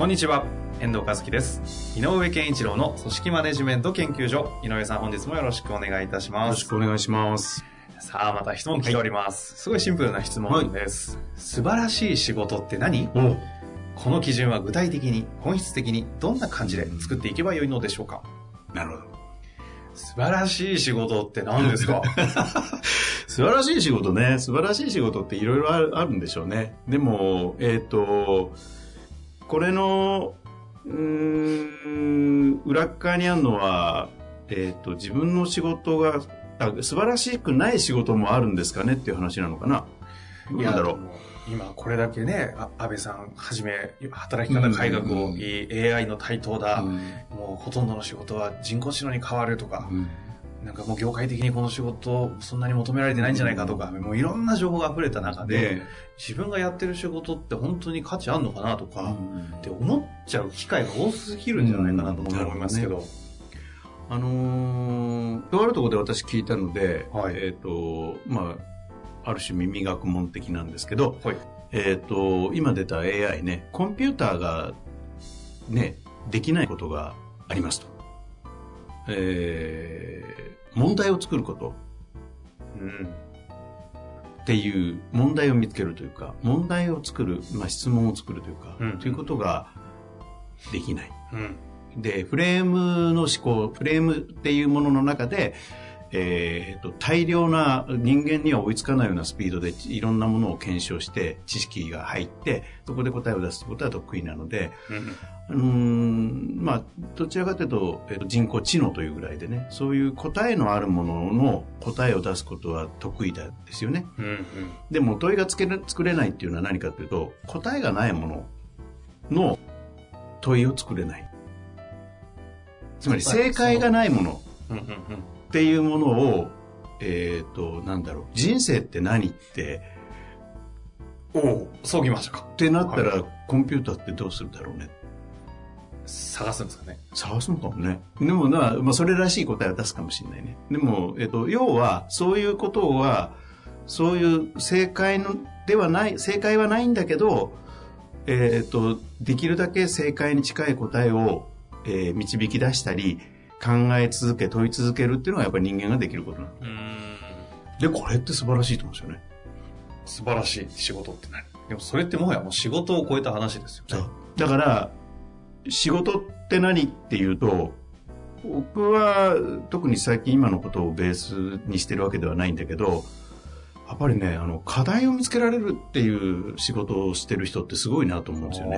こんにちは遠藤和樹です。井上健一郎の組織マネジメント研究所。井上さん本日もよろしくお願いいたします。よろしくお願いします。さあまた質問来ております、すごいシンプルな質問です、素晴らしい仕事って何？おこの基準は具体的に本質的にどんな感じで作っていけばよいのでしょうか？なるほど。素晴らしい仕事って何ですか？素晴らしい仕事ね。素晴らしい仕事っていろいろあるあるんでしょうね。でもえっ、とこれのうーん裏っ側にあるのはえっ、と自分の仕事があ素晴らしくない仕事もあるんですかねっていう話なのかな。どうなんだろう。いや今これだけねあ安倍さんはじめ働き方改革をいい AI の台頭だ、うん。もうほとんどの仕事は人工知能に変わるとか、うんなんかもう業界的にこの仕事そんなに求められてないんじゃないかとか、もういろんな情報が溢れた中で、で、自分がやってる仕事って本当に価値あんのかなとか、って思っちゃう機会が多すぎるんじゃないかなと思いますけど。あのーとあるところで私聞いたので、はいえっ、と、まあ、ある種耳学問的なんですけど、はい。えっ、と、今出た AI ね、コンピューターがね、できないことがありますと。えー問題を作ることうん。っていう、問題を見つけるというか、問題を作る、まあ、質問を作るというか、うんということができない。うん。で、フレームの思考、フレームっていうものの中で、えーと大量な人間には追いつかないようなスピードでいろんなものを検証して知識が入ってそこで答えを出すことは得意なのでうん。まあどちらかというと,、えーと人工知能というぐらいでねそういう答えのあるものの答えを出すことは得意なんですよねうん。うん。でも問いがつけれ作れないっていうのは何かというと答えがないものの問いを作れないつまり正解がないものうん。うん。っていうものを、えっ、と、なんだろう、人生って何って、おお、そうきましたか。ってなったら、はコンピューターってどうするだろうね。探すんですかね。探すのかもね。でもな、まあ、それらしい答えを出すかもしれないね。でも、えっ、と、要は、そういうことは、そういう正解の、ではない、正解はないんだけど、えっ、と、できるだけ正解に近い答えを、えー導き出したり、考え続け、問い続けるっていうのがやっぱり人間ができることなん。で、これって素晴らしいと思うんですよね。素晴らしい仕事って何でもそれってもはやもう仕事を超えた話ですよね。だから、仕事って何っていうと、僕は特に最近今のことをベースにしてるわけではないんだけど、やっぱりね、あの、課題を見つけられるっていう仕事をしてる人ってすごいなと思うんですよね。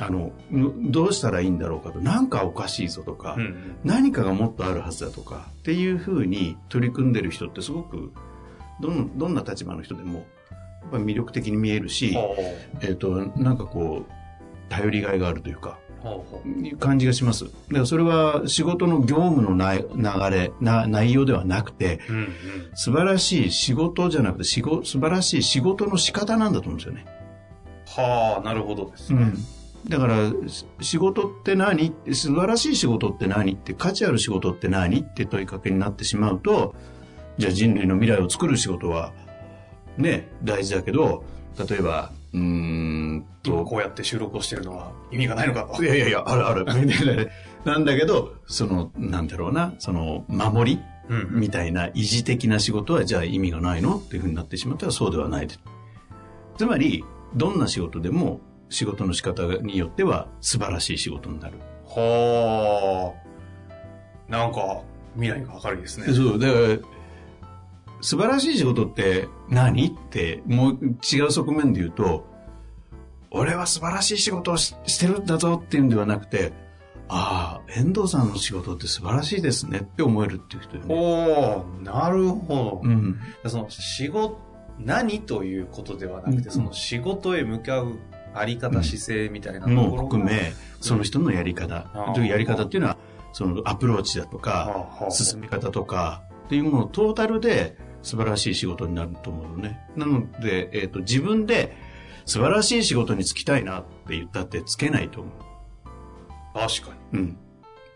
おあの、んどうしたらいいんだろうかと、なんかおかしいぞとか、ーうん。何かがもっとあるはずだとかっていうふうに取り組んでる人ってすごく、どんどんな立場の人でも、やっぱり魅力的に見えるし、ほえっ、と、なんかこう、頼りがいがあるというか、感じがします。だからそれは仕事の業務のな流れ、な内容ではなくて、うんうん。素晴らしい仕事じゃなくて仕事、素晴らしい仕事の仕方なんだと思うんですよね。はあ、なるほどですね。だから、し仕事って何？素晴らしい仕事って何って、価値ある仕事って何って問いかけになってしまうと、じゃあ人類の未来を作る仕事は、ね、大事だけど、例えば、うーんと、今こうやって収録をしてるのは意味がないのかと。いやいやいや、あるある。なんだけど、その、なんだろうな、その、守りうんみたいな維持的な仕事はじゃあ意味がないの？っていうふうになってしまったらそうではないです。つまり、どんな仕事でも仕事の仕方によっては素晴らしい仕事になる。はあ。なんか、未来が明るいですね。そう、だから、素晴らしい仕事って何？って、もう違う側面で言うと、俺は素晴らしい仕事をししてるんだぞっていうんではなくて、ああ、遠藤さんの仕事って素晴らしいですねって思えるっていう人よね。おー、なるほど。うん。その仕事、何ということではなくて、うんその仕事へ向かうあり方、姿勢みたいなも含め、その人のやり方。というやり方っていうのは、そのアプローチだとか、はあ進み方とか、っていうものをトータルで素晴らしい仕事になると思うのね。なので、えっ、と、自分で素晴らしい仕事に就きたいなって言ったってつけないと思う。確かに。うん。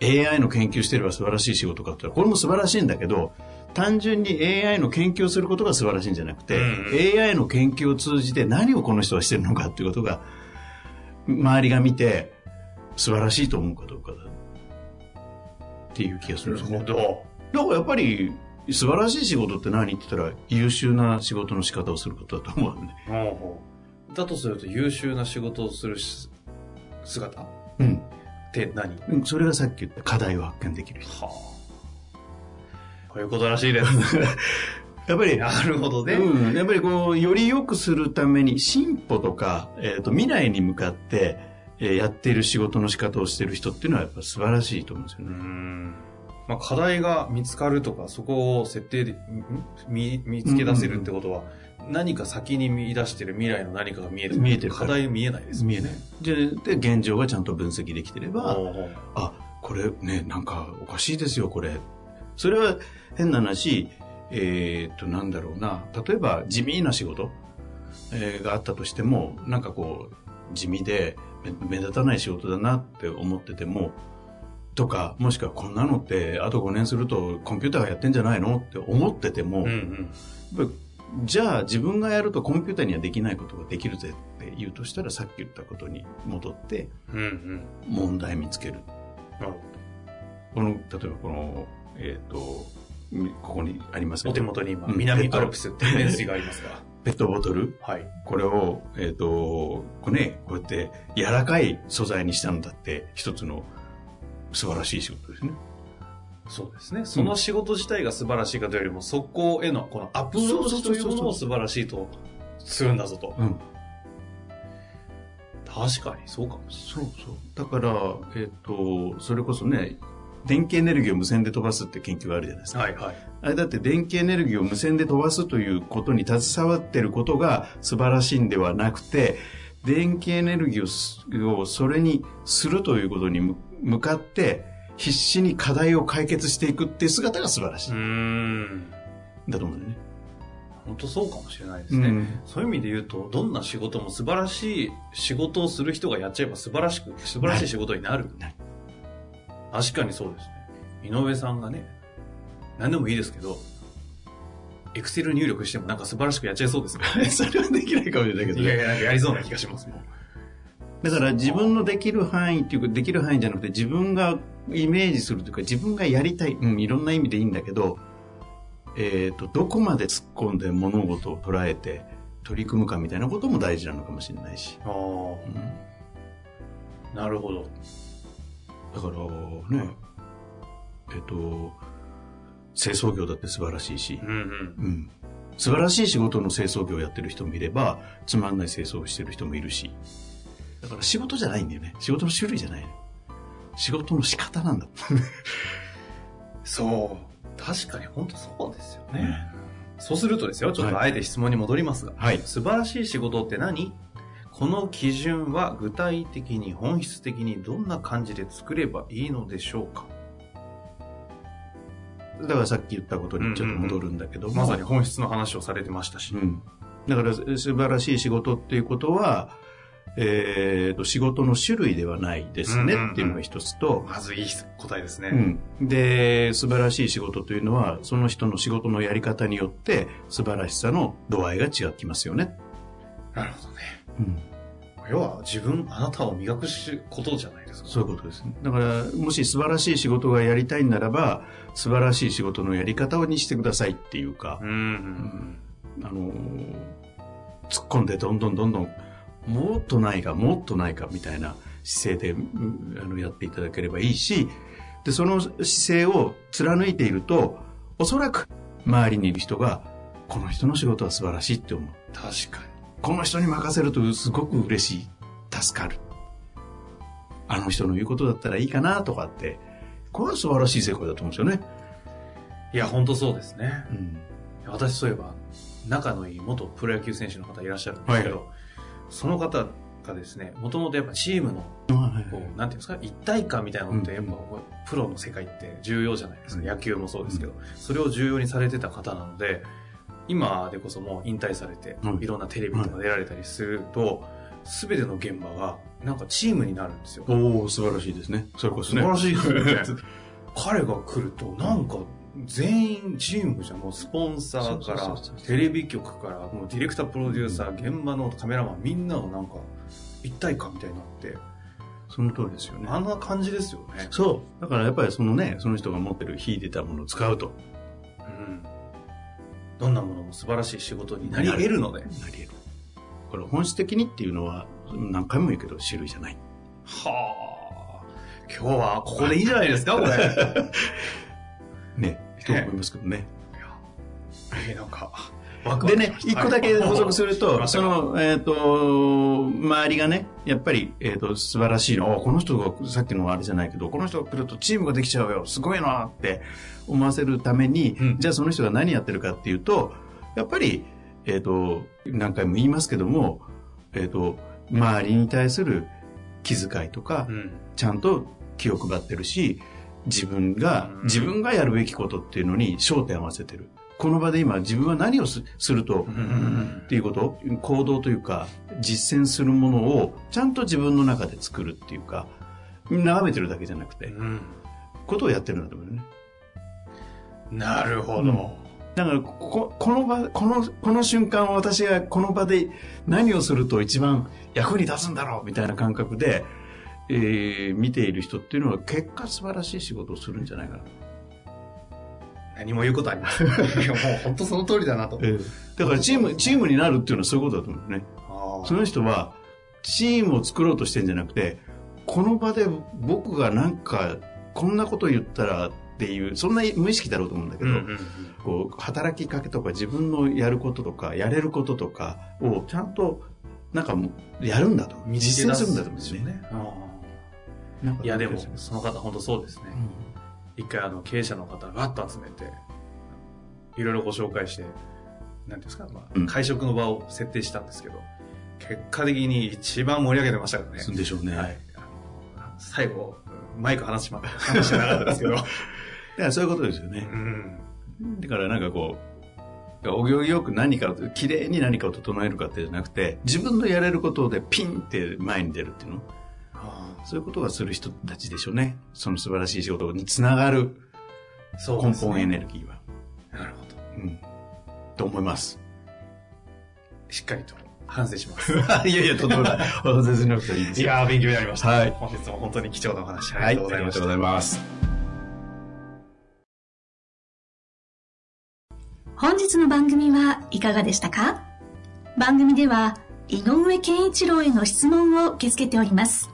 AI の研究してれば素晴らしい仕事かって言ったら、これも素晴らしいんだけど、単純に AI の研究をすることが素晴らしいんじゃなくて、うん AI の研究を通じて何をこの人はしてるのかっていうことが、周りが見て素晴らしいと思うかどうかだ。っていう気がするんですね。ど。だからやっぱり、素晴らしい仕事って何って言ったら、優秀な仕事の仕方をすることだと思うんで。ほうほうだとすると優秀な仕事をするし姿？っうん。て何？うんそれがさっき言った課題を発見できる人。はあ。こういうことらしいです。やっぱり、なるほどね。うん、やっぱりこう、より良くするために進歩とか、えっ、と、未来に向かって、えーやっている仕事の仕方をしている人っていうのはやっぱ素晴らしいと思うんですようね。ん。まあ、課題が見つかるとか、そこを設定で、ん？見、見つけ出せるってことは、何か先に見出してる未来の何かが見える。見えてる課題見えないですもん見えない。で、で現状がちゃんと分析できてれば、あ、これね、なんかおかしいですよ、これ。それは変な話、えーっと、なんだろうな。例えば地味な仕事、えーがあったとしても、なんかこう、地味で目目立たない仕事だなって思ってても、とか、もしくはこんなのって、あと5年するとコンピューターがやってんじゃないのって思ってても、うんうん。じゃあ自分がやるとコンピューターにはできないことができるぜって言うとしたら、さっき言ったことに戻って、うんうん。問題見つける。なるほこの、例えばこの、えっ、と、みここにありますど。お手元に今、うん南アルプスっていうがありますが。ペットボトル、はい。これを、えっ、と、これね、こうやって柔らかい素材にしたんだって、一つの素晴らしい仕事ですね。そうですね。その仕事自体が素晴らしいかというよりも、そこへのこのアプローチというものを素晴らしいとするんだぞと。うん。確かにそうかもしそうそう。だから、えっ、と、それこそね、電気エネルギーを無線で飛ばすって研究があるじゃないですか。はいはい。あれだって電気エネルギーを無線で飛ばすということに携わっていることが素晴らしいんではなくて、電気エネルギーをそれにするということにむ向かって必死に課題を解決していくっていう姿が素晴らしい。うーん。だと思うんだよね。本当そうかもしれないですね。うんそういう意味で言うと、どんな仕事も素晴らしい仕事をする人がやっちゃえば素晴らしく、素晴らしい仕事になる。確かにそうですね。井上さんがね、何でもいいですけど、エクセル入力してもなんか素晴らしくやっちゃいそうですね。それはできないかもしれないけどね。いやいや、なんかやりそうな気がしますもん。だから自分のできる範囲っていうか、できる範囲じゃなくて自分がイメージするというか、自分がやりたい、うん、いろんな意味でいいんだけど、えっ、と、どこまで突っ込んで物事を捉えて取り組むかみたいなことも大事なのかもしれないし。あうんあ、なるほど。だからね、えっ、と、清掃業だって素晴らしいしう、んうん。うん。素晴らしい仕事の清掃業をやってる人もいれば、つまんない清掃をしてる人もいるし。だから仕事じゃないんだよね。仕事の種類じゃないの。仕事の仕方なんだ。そう。確かに本当そうですよね。そうするとですよ、ちょっとあえて質問に戻りますが、はい。素晴らしい仕事って何？この基準は具体的に本質的にどんな感じで作ればいいのでしょうか？だからさっき言ったことにちょっと戻るんだけども、まさに本質の話をされてましたし。うん。だから素晴らしい仕事っていうことは、えーと、仕事の種類ではないですねうんうんうんっていうのが一つと、まずいい答えですね。うん。で、素晴らしい仕事というのは、その人の仕事のやり方によって、素晴らしさの度合いが違ってきますよね。なるほどね。うん。要は自分、あなたを磨くしことじゃないですか。そういうことですね。だから、もし素晴らしい仕事がやりたいならば、素晴らしい仕事のやり方にしてくださいっていうかう、んうん。あのー突っ込んでどんどんどんどん、もっとないか、もっとないかみたいな姿勢でうんあのやっていただければいいし、で、その姿勢を貫いていると、おそらく周りにいる人が、この人の仕事は素晴らしいって思う。確かに。この人に任せるとすごく嬉しい。助かる。あの人の言うことだったらいいかなとかって、これは素晴らしい成功だと思うんですよね。いや、本当そうですね。うん。私そういえば、仲のいい元プロ野球選手の方いらっしゃるんですけど、はその方がですね、もともとやっぱチームの、こう、なんていうんですか、一体感みたいなのって、やっぱ、プロの世界って重要じゃないですか。うん野球もそうですけど、それを重要にされてた方なので、今でこそもう引退されてう、んいろんなテレビとか出られたりすると、すべての現場が、なんかチームになるんですよ。おお素晴らしいですね。それこそね。素晴らしいですよね。彼が来ると、なんか、全員チームじゃん。もうスポンサーからテレビ局から、もうディレクター、プロデューサー、現場のカメラマン、みんながなんか、一体感みたいになって、その通りですよね。あんな感じですよね。そう。だからやっぱりそのね、その人が持ってる秀でたものを使うと。うん。どんなものも素晴らしい仕事になり得るので。なり得る。これ本質的にっていうのは、何回も言うけど、種類じゃない。はあ。今日はここでいいじゃないですか、これ。ね。と思いますけどね。えーなんか、でね一個だけ補足するはいと、その、えっ、と、周りがね、やっぱり、えっ、と、素晴らしいの。おこの人が、さっきのあれじゃないけど、この人が来るとチームができちゃうよ。すごいなって思わせるために、うんじゃあその人が何やってるかっていうと、やっぱり、えっ、と、何回も言いますけども、えっ、と、周りに対する気遣いとか、うん。ちゃんと気を配ってるし、自分がうん、自分がやるべきことっていうのに焦点を合わせてる。この場で今自分は何をすすると、っていうこと、行動というか、実践するものをちゃんと自分の中で作るっていうか、眺めてるだけじゃなくて、うん。ことをやってるんだと思うよね。なるほうんど。だからここ、この場、この、この瞬間私がこの場で何をすると一番役に立つんだろうみたいな感覚で、えー見ている人っていうのは結果素晴らしい仕事をするんじゃないかな。何も言うことありません。もう本当その通りだなと。だからチーム、チームになるっていうのはそういうことだと思うよね。あーその人はチームを作ろうとしてんじゃなくて、この場で僕がなんかこんなこと言ったらっていう、そんな無意識だろうと思うんだけど、うんうんうんこう働きかけとか自分のやることとかやれることとかをちゃんとなんかもうやるんだと。実践するんだと思うんですよね。あなんかーいや、でも、その方本当そうですねう。ん一回あの経営者の方がわっと集めて、いろいろご紹介して、なんていうんですか、まあうん会食の場を設定したんですけど、結果的に一番盛り上げてましたからね。するんでしょうね。はい。最後、マイク離しまった、話してなかったですけど。だからそういうことですよねう。ん。だからなんかこう、お行儀よく何かを、綺麗に何かを整えるかってじゃなくて、自分のやれることでピンって前に出るっていうの？あそういうことがする人たちでしょうね。その素晴らしい仕事につながるーそう根本エネルギーは。なるほど。うん。と思います。しっかりと反省します。いやいや、とてもない。忘れずになくていいですよ。いやー、勉強になりました。はい本日も本当に貴重なお話、はい、ありがとうございました。ありがとうございます。本日の番組はいかがでしたか？番組では井上健一郎への質問を受け付けております。